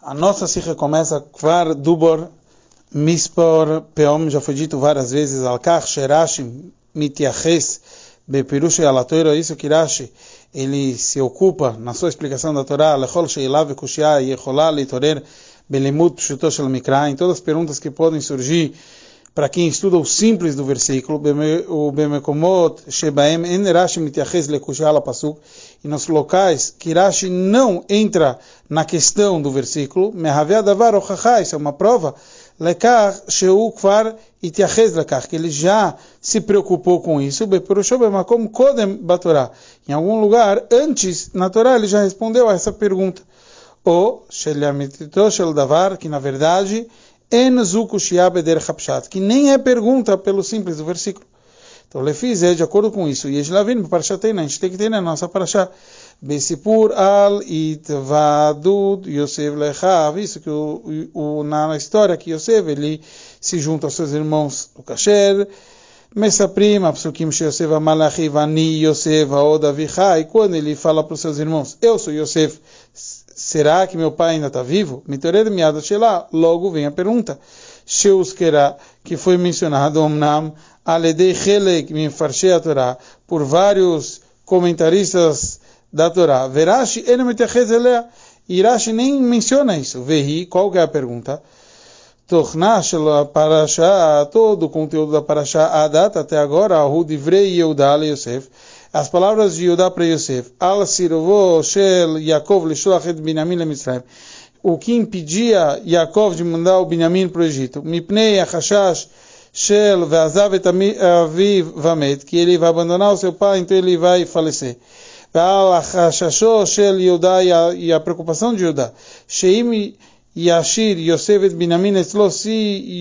A nossa se recomeça Kvar Dubor Mispor Peom, já foi dito várias vezes, Al-Kach Sherashi Mitiaches Bepirush Alatoiro, isso que Rashi ele se ocupa na sua explicação da Torá, Lechol Sheilav Kushia Yecholá Leitorer Belimut Pshutosh Shel Mikra, em todas as perguntas que podem surgir para quem estuda o simples do versículo, o Bemekomot Shebaem En Rashi Mitiaches Lekushia Pasuk, e nos locais que Rashi não entra na questão do versículo, Mehavea Davar Ochachai, isso é uma prova, Lekar Sheu Kvar Itiachez Lekar, que ele já se preocupou com isso, Bepurusho Bemakom Kodem Batorá, em algum lugar antes na Torá ele já respondeu a essa pergunta. Sheliamitito Shel Davar, que na verdade Que nem é pergunta pelo simples do versículo. Então, Lefiz é de acordo com isso. E Ejlavin, Parashatena, a gente tem que ter na nossa Parashá. Besipur al itvadud Yosef lechav. Isso que o, o, na história que Yosef, ele se junta aos seus irmãos do Kasher. Mesaprim, Apsukim Yosef Amalachi Vani Yosef Aod Avichai. Quando ele fala para os seus irmãos, eu sou Yosef, será que meu pai ainda está vivo? Mitorer miada lá. Logo vem a pergunta. Sheuskera, que foi mencionado, Omnam, Aledei Helek Minfarshei a Torá, por vários comentaristas da Torá. Verashi Enemetechez Elea. Irashi nem menciona isso. Vehi, qual é a pergunta? Tochna shel parashá, todo o conteúdo da parashá Adat até agora, Hu divrei Yehuda Yosef, as palavras de Yehudá para Yosef, Al sirvo shel Yaakov lishoach et Binyamin le o que impedia Yaakov de mandar o Binyamin para o Egito, Mipnei achashash shel ve'azav et aviv vamet, que ele vai abandonar o seu pai, então ele vai falecer. Ve'al shel Yehudá, e a preocupação de Yehudá, sheim Yashir Yosef et Binyamin etzlo, se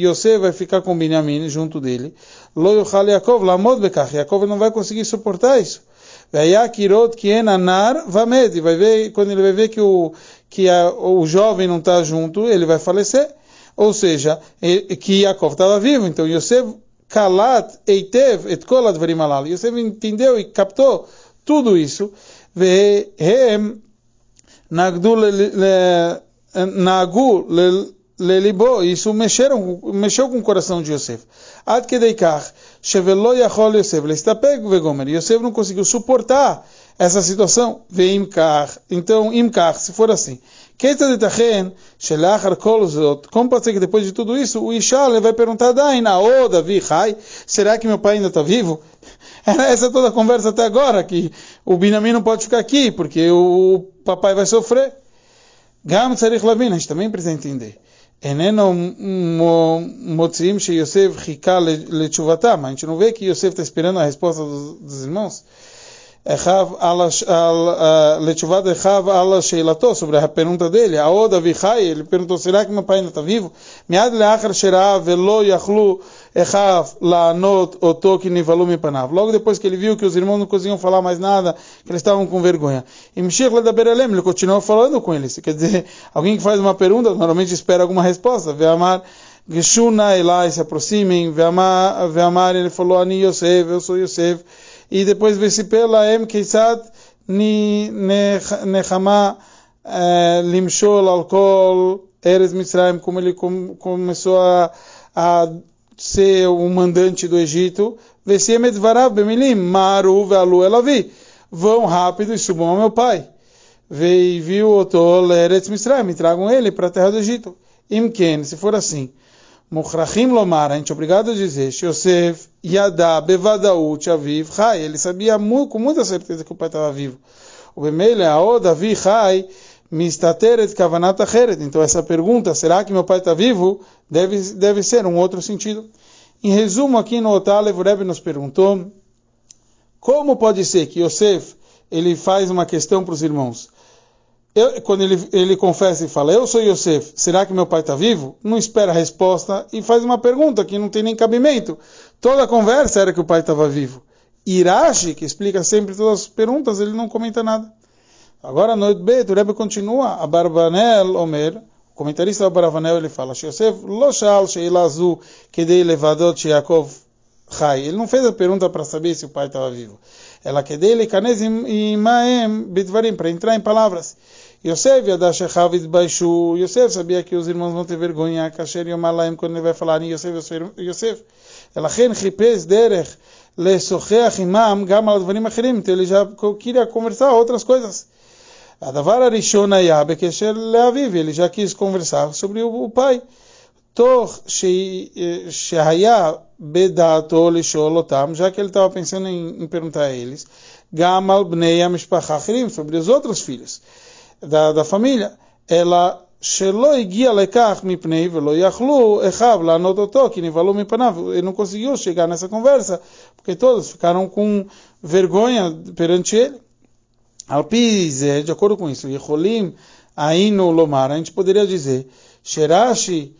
Yosef vai ficar com Binyamin junto dele, lo yochal Yaakov lamod bekach, Yaakov não vai conseguir suportar isso. Ve'ayakirot kien anar vamed, vai ver, quando ele vai ver que o, que a, o jovem não está junto, ele vai falecer. Ou seja, que Yaakov estava vivo, então Yosef kalat eitev et kol advarim alal. Yosef entendeu e captou tudo isso. Ve'hem nagdu Nagu lelibo, isso mexeram, mexeu com o coração de Yosef. Ad Kedeikach, Shevelo Yachol Yosef, pego, Vegomer. Yosef não conseguiu suportar essa situação. Veimkar, Então, Imkar, se for assim. Keita de Tachen, Shelachar Como pode ser que depois de tudo isso, o Ishale vai perguntar, Daina, ô Davi, Hai, será que meu pai ainda está vivo? Era essa toda a conversa até agora, que o Binamim não pode ficar aqui, porque o papai vai sofrer. Gam Tzarich Lavin, a gente também precisa entender. Eneno motzim she Yosef hika lechuvatam. A gente não vê que Yosef está esperando a resposta dos, dos irmãos. Lechuvat Echav ala sheilato, sobre a pergunta dele. Aod Avichai, ele perguntou, será que meu pai ainda está vivo? Logo depois que ele viu que os irmãos não conseguiam falar mais nada, que eles estavam com vergonha. Ele continuou falando com eles. Quer dizer, alguém que faz uma pergunta, normalmente espera alguma resposta. Ve'amar Geshuna Elai, se aproximem. Ve'amar, ele falou, Ani Yosef, eu sou Yosef e depois vesiper laem keisat nechama limshol alcool Eres Mitzrayim, como ele começou a, a ser o mandante do Egito, maru ve'alu elavi, vão rápido e subam ao meu pai. Veio o Eretz Mitzrayim, tragam ele para a terra do Egito. Imken, se for assim, Mukhrachim lomar, a gente é obrigado a dizer, Yosef yada bevadaut aviv chai, ele sabia com muita certeza que o pai estava vivo. O bemele aod avi chai mistateret kavanat acheret. Então essa pergunta, será que meu pai está vivo? Deve, deve ser um outro sentido. Em resumo, aqui no Otalev, o Rebbe nos perguntou, como pode ser que Yosef, ele faz uma questão para os irmãos, eu, quando ele, ele confessa e fala, eu sou Yosef, será que meu pai está vivo? Não espera a resposta e faz uma pergunta que não tem nem cabimento. Toda a conversa era que o pai estava vivo. Irashi, que explica sempre todas as perguntas, ele não comenta nada. Agora, no Bet, o Rebbe continua, a Barbanel Omer, o comentarista da Barbanel, ele fala, Yosef lo shal sheilazu kedei levadot Yaakov chai. Ele não fez a pergunta para saber se o pai estava vivo. Ela kedei lekanez imaem bitvarim, para entrar em palavras. Yosef Yadashechav Baixu. Yosef sabia que os irmãos vão ter vergonha. Kasher Yomalaim, quando ele vai falar em Yosef, Yosef. Elachen Chipes Derech Lesocheach Imam Gam al Dvarim Achirim. Então ele já queria conversar outras coisas. הדבר הראשון היה בקשר לאביו, ele já quis conversar sobre o pai. תוך שהיה בדעתו לשאול אותם, já que ele estava pensando em, em perguntar a eles, גם על בני המשפחה אחרים, sobre os outros filhos da, da família, אלא שלא הגיע לכך מפני ולא יכלו אחיו לענות אותו, כי נבהלו מפניו. Ele não conseguiu chegar nessa conversa, porque todos ficaram com vergonha perante ele. Alpize, de acordo com isso, Yeholim Ainu Lomar, a gente poderia dizer, Sherashi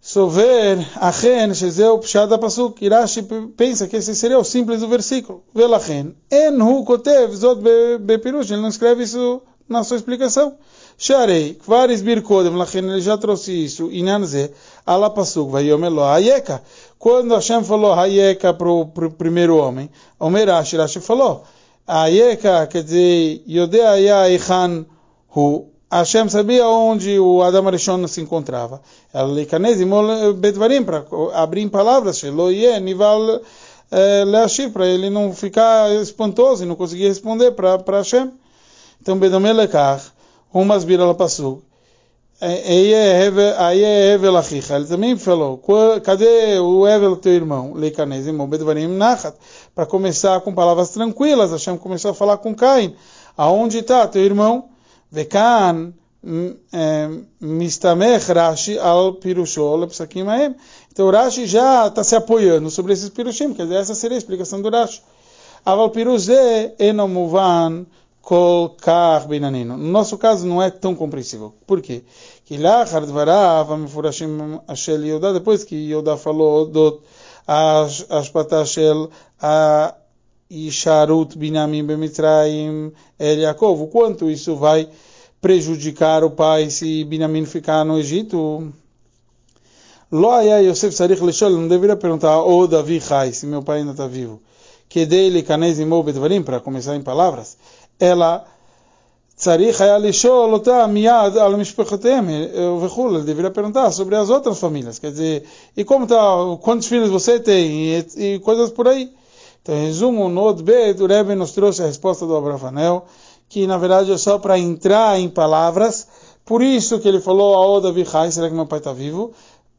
Sover Achen Shezeu Pshada Pasuk, Irashi pensa que esse seria o simples do versículo. Velachen, Enhu Kotev Zot Bepirush, ele não escreve isso na sua explicação. Sharei, Kvaris Bir Kodem, Lachen, ele já trouxe isso, Inanze, Ala Pasuk, Vayomelo Hayeka. Quando Hashem falou Hayeka para o primeiro homem, Omerashi, Rashi falou, Ayeka, quer dizer, Yodea Eichan Hu. Hashem sabia onde o Adam Arishon se encontrava. Bedvarim, para abrir palavras, Sheloye, Nival Leashir, para ele não ficar espantoso e não conseguir responder para Hashem. Então, Bedomé Lekach, Umas Bira Pasuk. Ele também falou, cadê o Evel, teu irmão? Leikanez, irmão, Bedvarim Nachat. Para começar com palavras tranquilas, Hashem começou a falar com Caim. Aonde está teu irmão? Vekan Mistamech Rashi al Pirushol Psakim Aem. Então Rashi já está se apoiando sobre esses Pirushim, quer dizer, essa seria a explicação do Rashi. Aval Piruze Enomuvan Kolkar Binanino. No nosso caso não é tão compreensível. Por quê? Que lá Hardvarav Amifurashim Ashel Yoda, depois que Yoda falou do Ashpata Shel a Isharut Binamim Bemitraim El Yaakov, o quanto isso vai prejudicar o pai se Binamim ficar no Egito? Loaya Yosef Sarich Leshol, não deveria perguntar, ô oh, Davi Chai, se meu pai ainda está vivo. Que dele Kanez Imou Bedvarim, para começar em palavras Ela צריך היה לשאול אותה מיד על משפחותיהם וכו', ele deveria perguntar sobre as outras famílias, quer dizer, e como tá, quantos filhos você tem, e, e coisas por aí. Então, em resumo, no Odbet, o Rebbe nos trouxe a resposta do Abravanel, que na verdade é só para entrar em palavras, por isso que ele falou a Oda Vichai, será que meu pai está vivo?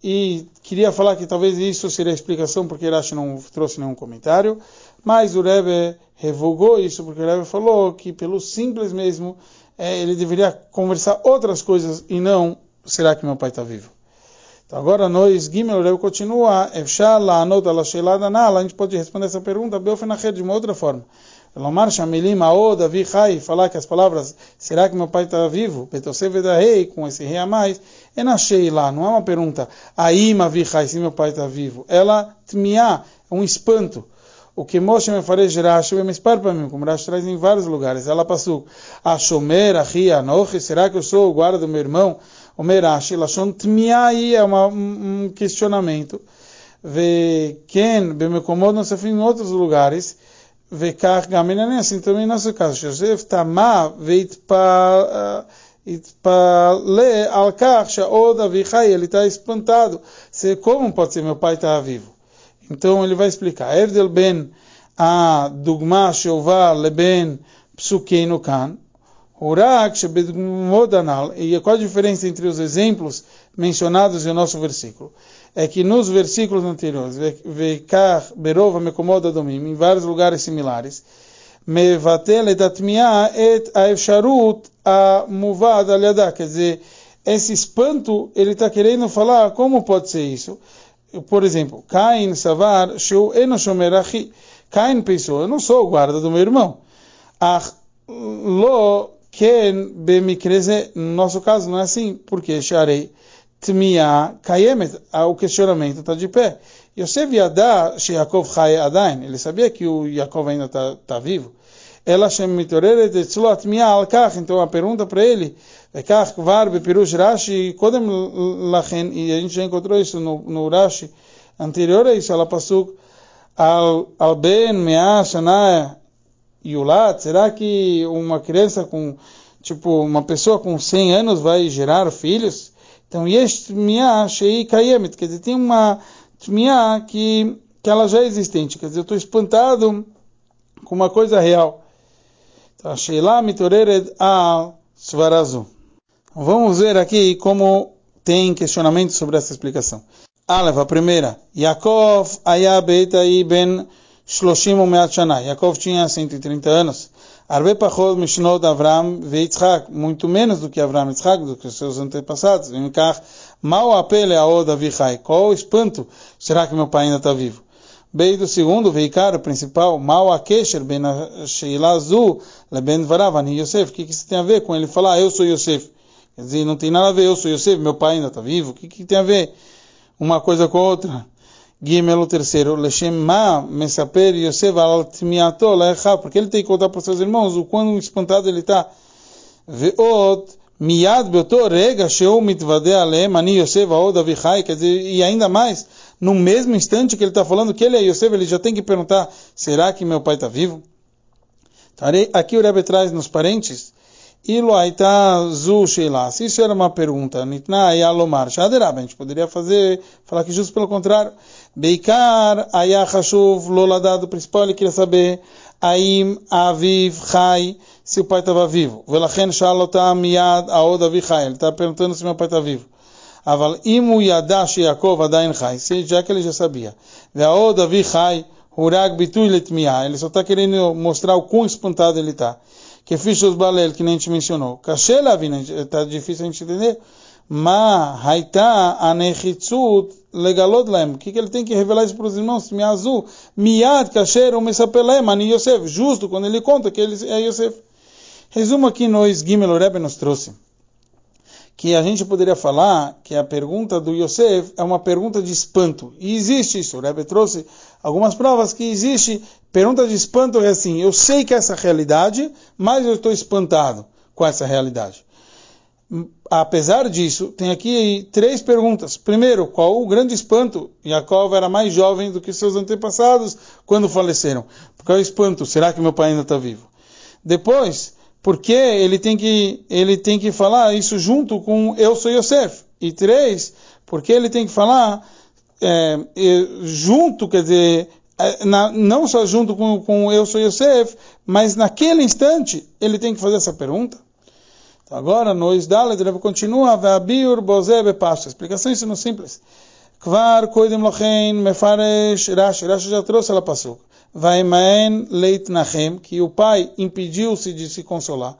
E queria falar que talvez isso seria a explicação, porque ele acha não trouxe nenhum comentário, mas o Rebbe revogou isso, porque o Rebbe falou que pelo simples mesmo, é, ele deveria conversar outras coisas e não, será que meu pai está vivo? Então agora nós, Gimel, o Rebbe continua, a gente pode responder essa pergunta, de uma outra forma. Lomar Shamelim Aod Avi Chai, falar que as palavras, será que meu pai está vivo? Petoseve da rei, com esse rei a mais, na lá, não é uma pergunta, Aim Avi Chai, se meu pai está vivo. Ela, Tmiá, é um espanto. O que Moshe me Rashi para mim, como Rashi traz em vários lugares. Ela passou a Shomer, a Ria, Anochi, será que eu sou o guarda do meu irmão? O Merashi, chama Tmiai, é uma, um questionamento. Ve Ken, Bemecomod, não se em outros lugares. Ve Kach, Gaminane, assim também nosso caso. Joseph Tamá, Veitpa... Eh, Itpale al-Kach, Shaod Avichai, ele está espantado. Como pode ser meu pai estar vivo? Então ele vai explicar. Evdel ben a dugma sheovar leben psukeinu kan. Urak shebedgmod anal. E qual a diferença entre os exemplos mencionados no nosso versículo? É que nos versículos anteriores, vekar berova mekomoda domim, em vários lugares similares, mevatel et atmiah et aefsharut a muvad aliadá. Quer dizer, esse espanto, ele está querendo falar ah, como pode ser isso? Por exemplo, Cain Savar Shu Enoshomerachi. Cain pensou, eu não sou o guarda do meu irmão. Ach lo ken bemikreze, no nosso caso não é assim, porque Sharei Tmia Kayemet, o questionamento está de pé. Yosef Yadá Yaakov Chai Adain, ele sabia que o Yaakov ainda está tá vivo. Ela Shemitoreret Etzlot Mia Alkach, então a pergunta para ele, Ekach Kvar Bepirush Rashi, Kodem Lachen, e a gente já encontrou isso no, no Rashi anterior a isso, ela passou al, al Ben Mea Shana Yulat, será que uma criança com tipo, uma pessoa com 100 anos vai gerar filhos? Então, yesh tmiah shei kayemet, quer dizer, tem uma tmiah que, que ela já é existente, quer dizer, eu estou espantado com uma coisa real. Então, Sheila mitorered al svarazu. Vamos ver aqui como tem questionamento sobre essa explicação. Aleph, a primeira. Yaakov aya beitai ben shloshim umeat shana. Yaakov tinha 130 anos. Arbe pachot mishnot Avram ve Yitzhak. Muito menos do que Avram Yitzhak, do que seus antepassados. Vimkach, mal apele aod avichai. Qual o espanto? Será que meu pai ainda está vivo? Bem do segundo, veicaro principal, mal a kesher ben sheila zu le ben varav ani Yosef. O que, que isso tem a ver com ele falar, eu sou Yosef? Quer dizer, não tem nada a ver, eu sou Yosef, meu pai ainda está vivo. O que, que tem a ver? uma coisa com a outra. Gimel, o terceiro, Leshem ma Yosef al tmiato lecha, porque ele tem que contar para os seus irmãos o quão espantado ele está. Veot, miad beoto rega sheu mitvade alem ani Yosef aod avichai, quer dizer, e ainda mais, no mesmo instante que ele está falando que ele é Yosef, ele já tem que perguntar, será que meu pai está vivo? Aqui o Rebbe traz nos parentes, Se isso era uma pergunta. A gente poderia fazer, falar que justo pelo contrário. Beikar ayachashuv loladado principal, ele queria saber aim aviv chai, se o pai estava vivo. Velachen shalotam miyad aod aviv chai. Ele está perguntando se meu pai está vivo. Aval imu yadash Yaakov adain chai. Já que ele já sabia. Veaod aviv chai, hurag. Ele só está querendo mostrar o quão espantado ele está que fichos balel, que nem a gente mencionou. Cachê lavina, está difícil a gente entender. Ma haita anechitzut legalot laem. O que ele tem que revelar isso para os irmãos? Miazu, miad kasher umesapelem ani Yosef. Justo quando ele conta que ele é Yosef. Resumo aqui nós, Gimel Rebbe nos trouxe que a gente poderia falar que a pergunta do Yosef é uma pergunta de espanto. E existe isso. O Rebbe trouxe algumas provas que existe. Pergunta de espanto é assim: eu sei que é essa realidade, mas eu estou espantado com essa realidade. Apesar disso, tem aqui três perguntas. Primeiro, qual o grande espanto? Jacob era mais jovem do que seus antepassados quando faleceram. Porque é o espanto, será que meu pai ainda está vivo? Depois, porque ele tem que ele tem que falar isso junto com eu sou Yosef. E três, porque ele tem que falar é, junto, quer dizer, é, na, não só junto com, com eu sou Yosef, mas naquele instante ele tem que fazer essa pergunta. Então, agora, no Isdalet, ele continua, Ve'abiur bozeh bepasha. Explicação isso no simples. Kvar koidim lochen mefaresh Rashi. Rashi já trouxe ela passou. Vaimaen leit nachem, que o pai impediu-se de se consolar.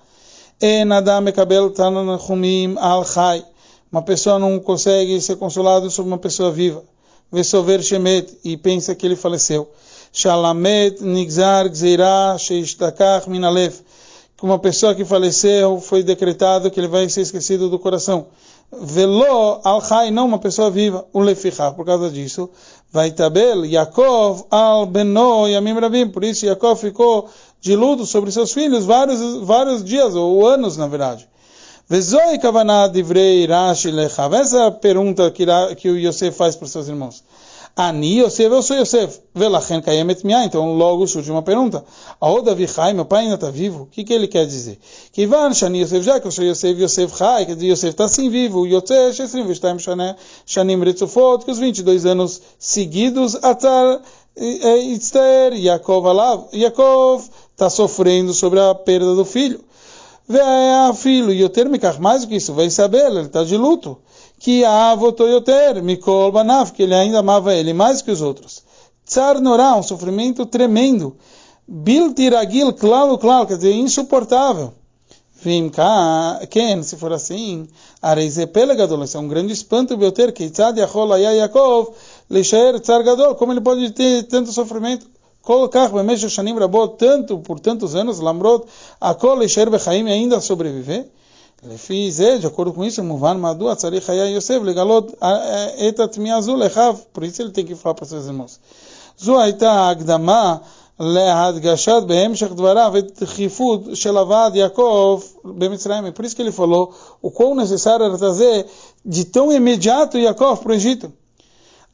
E nadam mekabel tanachumim al chai. Uma pessoa não consegue ser consolado sobre uma pessoa viva. Vesover shemet, e pensa que ele faleceu. Shalamet nigzar gzeira sheishtakach minalev. Que uma pessoa que faleceu foi decretado que ele vai ser esquecido do coração. Velo al chai, não uma pessoa viva. O lefichach, por causa disso. Vai tabel Yaakov al beno yamim rabim. Por isso Yaakov ficou de sobre seus filhos vários, vários dias, ou anos, na verdade. Vezoi kavanah divrei rashi lechav. Essa é a pergunta que, que o Yosef faz para os seus irmãos. Ani Yosef, eu sou Yosef. Velachen kayemet miah. Então logo surge uma pergunta. Aoda Avichai, meu pai ainda está vivo? O que, que ele quer dizer? Kivan Shani Yosef, já que eu sou Yosef, Yosef Chai, quer dizer, Yosef está sim vivo. Yosef, Shesrim, Vishtaim Shanim Ritzufot, que os 22 anos seguidos, Atar Itzter, Yaakov Alav. Yaakov está sofrendo sobre a perda do filho. Filho, Yoter Mikach, mais do que isso, vai saber, ele está de luto que avotoyoter, mikol banav, que ele ainda amava ele mais que os outros. Tsar norá, um sofrimento tremendo. Bil tiragil, claro, quer dizer, insuportável. Vim cá, quem, se for assim, areize pelegadol, é um grande espanto, Bioter, que tzad yachol Yaakov, leishaer tsar gadol, como ele pode ter tanto sofrimento? colocar bemesha shanim rabot, tanto, por tantos anos, lamrot, akol leishaer bechaim, ainda sobreviver? לפי זה, de acordo com isso, מובן מדוע צריך היה יוסף לגלות את התמיהה הזו לאחיו, por isso ele tem que falar para seus irmãos. זו הייתה ההקדמה להדגשת בהמשך דבריו את דחיפות של הבאת יעקב במצרים. Por isso que ele falou o quão necessário era trazer de tão imediato Yaakov para o Egito.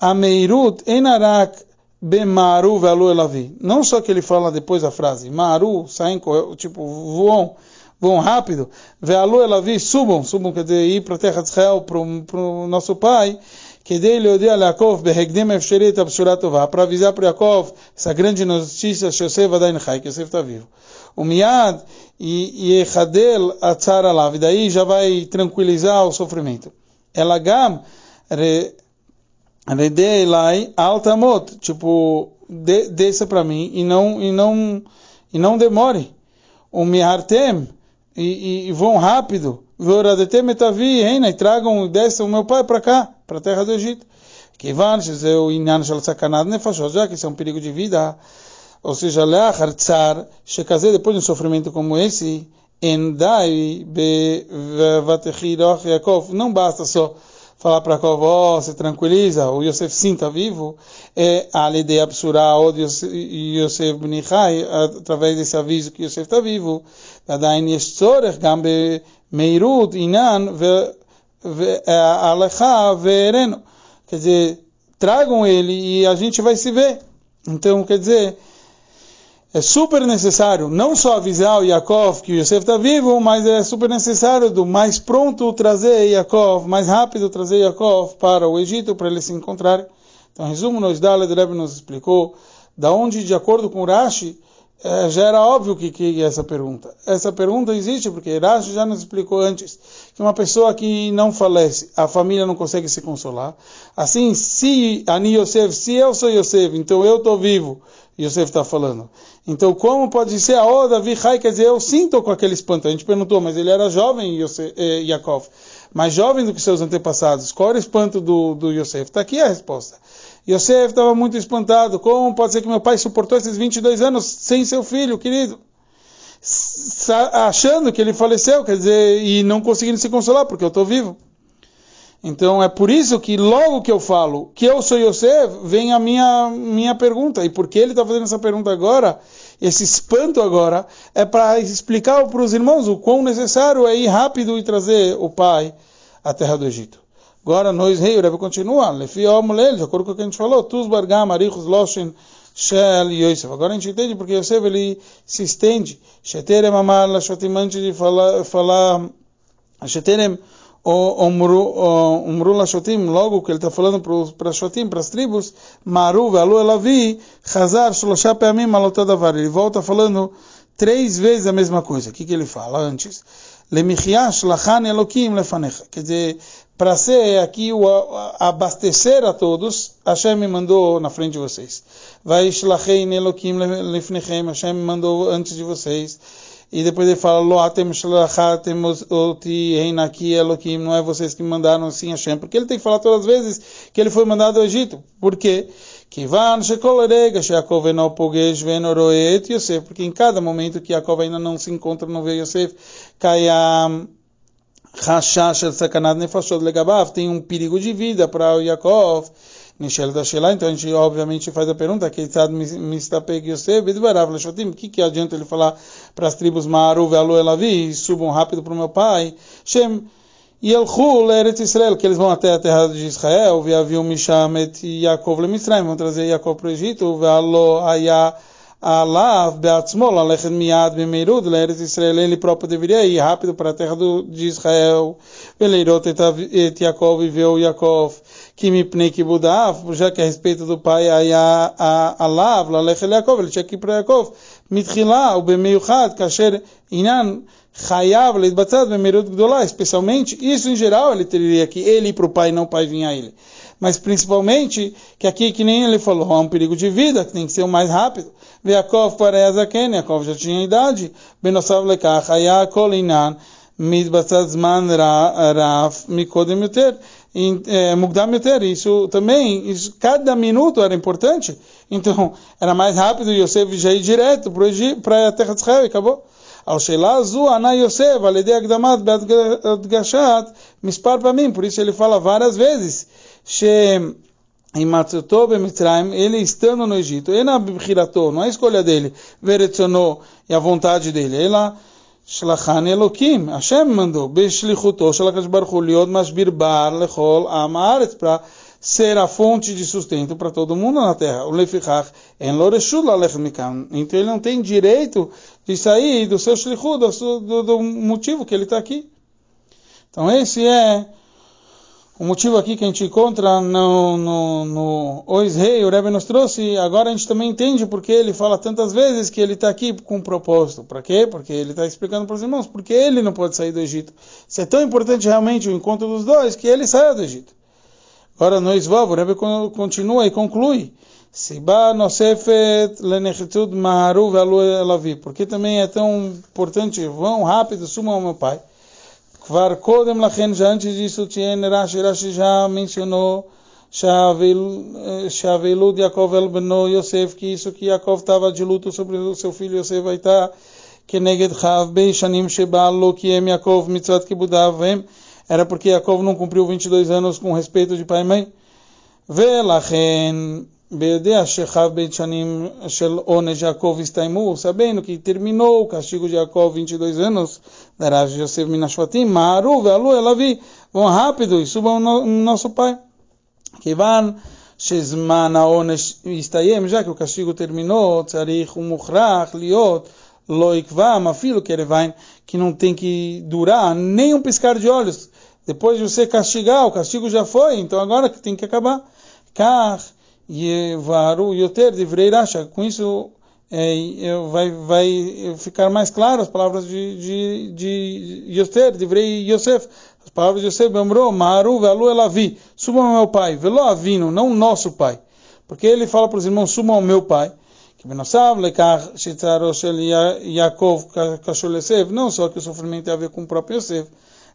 A Meirut enarak bemaru velu elavi. Não só que ele fala depois a frase, maru, saem, tipo, voam, vão rápido. Lua, ela vi, subam, subam, quer dizer, ir para a terra de Israel, para o nosso pai, que dele odia Yaakov, behegdim efsheret absuratová, para avisar para Yaakov essa grande notícia, Yosef Adain Chai, que Yosef está vivo. O Miad e Echadel Atzar Alav, e daí Aredei Elai Altamot, tipo, de, desça para mim e não e não e não demore. O Mihartem e, e, vão rápido. Voradetem etavi reina e tragam e desçam o meu pai para cá, para a terra do Egito. Que van eu inyan shel sakanad nefashot, já que isso é um perigo de vida. Ou seja, leachar tzar, shekaze depois de um sofrimento como esse, endai be vatechiroch Yaakov, não basta só falar para Jacob, oh, se tranquiliza, o Yosef sim está vivo, é a ideia absurda ou Yosef Benichai, através desse aviso que Yosef está vivo, עדיין יש צורך גם במהירות עניין והלכה והראינו. Quer dizer, tragam ele e a gente vai se ver. Então, quer dizer, é super necessário não só avisar o Yaakov que o Yosef está vivo, mas é super necessário do mais pronto trazer Yaakov, mais rápido trazer Yaakov para o Egito para eles se encontrarem. Então, em resumo, nos Dalet Rebbe nos explicou da onde, de acordo com Rashi, é, já era óbvio que, que essa pergunta. Essa pergunta existe porque Rashi já nos explicou antes que uma pessoa que não falece, a família não consegue se consolar. Assim, se Ani Yosef, se eu sou Yosef, então eu estou vivo, Yosef está falando. Então, como pode ser a oh, Davi Hai, quer dizer, eu sinto com aquele espanto. A gente perguntou, mas ele era jovem, Yosef, eh, Yaakov, mais jovem do que seus antepassados. Qual era o espanto do, do Yosef? Está aqui a resposta. Yosef estava muito espantado. Como pode ser que meu pai suportou esses 22 anos sem seu filho, querido? Achando que ele faleceu, quer dizer, e não conseguindo se consolar, porque eu estou vivo. Então é por isso que logo que eu falo que eu sou Yosef, vem a minha, minha pergunta. E por que ele está fazendo essa pergunta agora? Esse espanto agora é para explicar para os irmãos o quão necessário é ir rápido e trazer o pai à terra do Egito. Agora nós, rei, o Rebbe continua, de acordo com o que a gente falou, Tus Bargam, Arichus Loshen, Shel Yosef. Agora a gente entende porque Yosef ele se estende. Sheterem Amar Lashotim, antes de falar, falar Sheterem Umru Lashotim, logo que ele está falando para Shotim, para as tribos, Maru, Alu Elavi, Hazar, Shlosha Peamim, Malotadavar. Ele volta falando três vezes a mesma coisa. O que, que ele fala antes? Lemichiash Lachan Elokim Lefanecha. Quer dizer, para ser aqui o abastecer a todos, Hashem me mandou na frente de vocês. Vai shlachein Elokim lefnechem, Hashem me mandou antes de vocês. E depois ele fala, Loatem shalachatem oti reinaki Elohim, não é vocês que mandaram sim Hashem. Porque ele tem que falar todas as vezes que ele foi mandado ao Egito. Por quê? Kivan shekolerega Yaakov enopogesh venoroet Yosef. Porque em cada momento que Yaakov ainda não se encontra, não vê Yosef, Kayam Hashash el sakanad nefashot legabav. Tem um perigo de vida para o Yaakov Nishel da Shelah, então a gente obviamente faz a pergunta, que que que adianta ele falar para as tribos Maru, Ve'alu, Elavi, subam rápido para o meu pai, Shem, Yelchu le'eretz Israel, que eles vão até a terra de Israel, Ve'aviu Misham et Yaakov le'Mitzrayim, vão trazer Yaakov para o Egito, Ve'alo Ayah Alav Beatzmol, Alechem Miad Bemeirud, Leres Israel, ele próprio deveria ir rápido para a terra do, de Israel. Veleirot et Yaakov e veu Yaakov, que me pnei que Budav, já que a respeito do pai, Alav, Alechem Yaakov, ele tinha que ir para Yaakov. Mitchila, o Bemeiuchad, Kasher Inan, Chayav, Leitbatzad, Bemeirud Gdolá, especialmente, isso em geral ele teria que ele ir para o pai, não o pai vir a ele mas principalmente que aqui, que nem ele falou, há um perigo de vida, que tem que ser o mais rápido. Yaakov para Yazaken, Yaakov já tinha idade. Benosav lekach, Ayakol inan, mitbatzat zman raf, mikodem yoter. É, mugdam yoter, isso também, isso, cada minuto era importante. Então, era mais rápido Yosef já ir direto para a terra de Israel e acabou. על שאלה זו ענה יוסף על ידי הקדמת בהדגשת מספר פעמים, por isso ele fala várias vezes, Imatsuto b'Mitzrayim, ele estando no Egito, ena b'chirato, não é a escolha dele, veretzono, e a vontade dele, ela shlachan Elokim, Hashem mandou, b'shlichuto, shalakash baruch liod masbir bar lechol am haaretz, para ser a fonte de sustento para todo mundo na terra. O lefichach en loreshul mikam. Então ele não tem direito de sair do seu shlichut, do, do, do motivo que ele está aqui. Então esse é o motivo aqui que a gente encontra no, no, no Ois Rei, o Rebbe nos trouxe, agora a gente também entende porque ele fala tantas vezes que ele está aqui com um propósito. Para quê? Porque ele está explicando para os irmãos porque ele não pode sair do Egito. Se é tão importante realmente o encontro dos dois, que ele saia do Egito. Agora no Isvav, o Rebbe continua e conclui. Siba nosefet lenechitud maharu velu elavi. Porque também é tão importante, vão rápido, sumam meu pai. כבר קודם לכן, antes disso, ציין רש"י, רש"י já mencionou שהאבלות יעקב אל בנו יוסף, כי isso que Yaakov estava de luto sobre o seu filho Yosef הייתה כנגד חב שנים שבעל לא קיים יעקב מצוות כיבודיו, והם era porque Yaakov não cumpriu 22 anos com respeito de pai e mãe. ולכן ביודע שחב בית שנים של עונש יעקב הסתיימו, sabendo que terminou o castigo de Jacob 22 anos, de Rav Yosef Minashvatim, Maharu, Vealu, Elavi, vão rápido e subam no, nosso pai. Kivan, Shezman, Aonesh, Istayem, já que o castigo terminou, Tzarich, Umukhrach, Liot, Loikvam, Afilo, Kerevain, que não tem que durar nem um piscar de olhos. Depois de você castigar, o castigo já foi, então agora que tem que acabar. Kach, Yevaru, Yoter, Divrei Rasha, com isso é, vai, vai ficar mais claro as palavras de, de, de Yosef, de Vrei Yosef. As palavras de Yosef, Bamro, Maru, Velu, Elavi. Subam ao meu pai, Velo Avino, não nosso pai. Porque ele fala para os irmãos, subam ao meu pai. Não só que o sofrimento tem a ver com o próprio Yosef.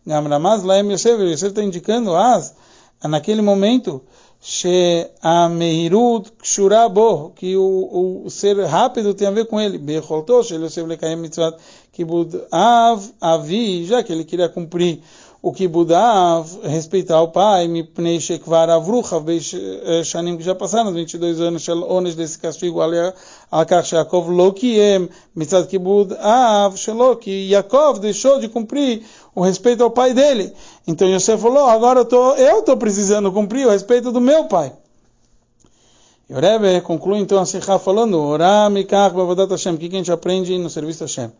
Gamramaz, Laem Yosef, Yosef está indicando, as, naquele momento, She'ameirut kshura bo, que o, o ser rápido tem a ver com ele. Becholto, she'elosef lekayem mitzvat kibud av, avi, já que ele queria cumprir o kibud av, respeitar o pai, mipnei shekvar avruchav, shanim, que já passaram os 22 anos, shel ones desse castigo, alkar she'akov lo kiem, mitzvat kibud av, shelo, que Yaakov deixou de cumprir o respeito ao pai dele. Então Yosef falou, agora eu tô, estou precisando cumprir o respeito do meu pai. E o Rebbe conclui então a Sikha falando, Ora mikach bavadat Hashem, o que a gente aprende no serviço a Hashem?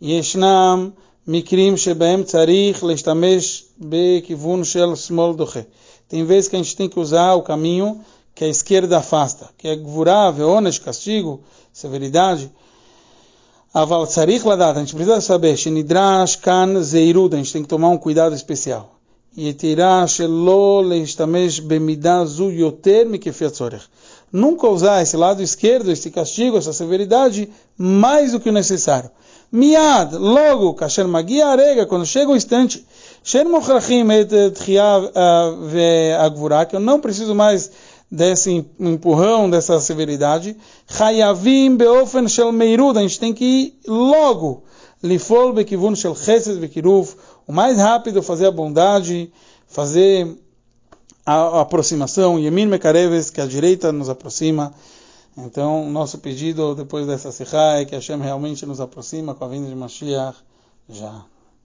Yeshnam mikrim shebeem tzarich leshtamesh bekivun shel smol doche. Tem vezes que a gente tem que usar o caminho que a esquerda afasta, que é gvurá, veonesh, castigo, severidade, Aval tzarich ladat, a gente precisa saber, shenidrash kan zeirud, a gente tem que tomar um cuidado especial. Yetirah shelo leishtamesh bemidah zu yoter mikefia tzorech. Nunca usar esse lado esquerdo, esse castigo, essa severidade, mais do que o necessário. Miad, logo, kasher magia arega, quando chega o instante, sher mochrachim et tchia ve agvura, que eu não preciso mais desse empurrão, dessa severidade. Hayavim beofen shel meirud, a gente tem que ir logo. Lifol bekivun shel chesed bekiruf, o mais rápido fazer a bondade, fazer a, aproximação, yemin mekareves, que a direita nos aproxima. Então, nosso pedido depois dessa serra é que Hashem realmente nos aproxima com a vinda de Mashiach já.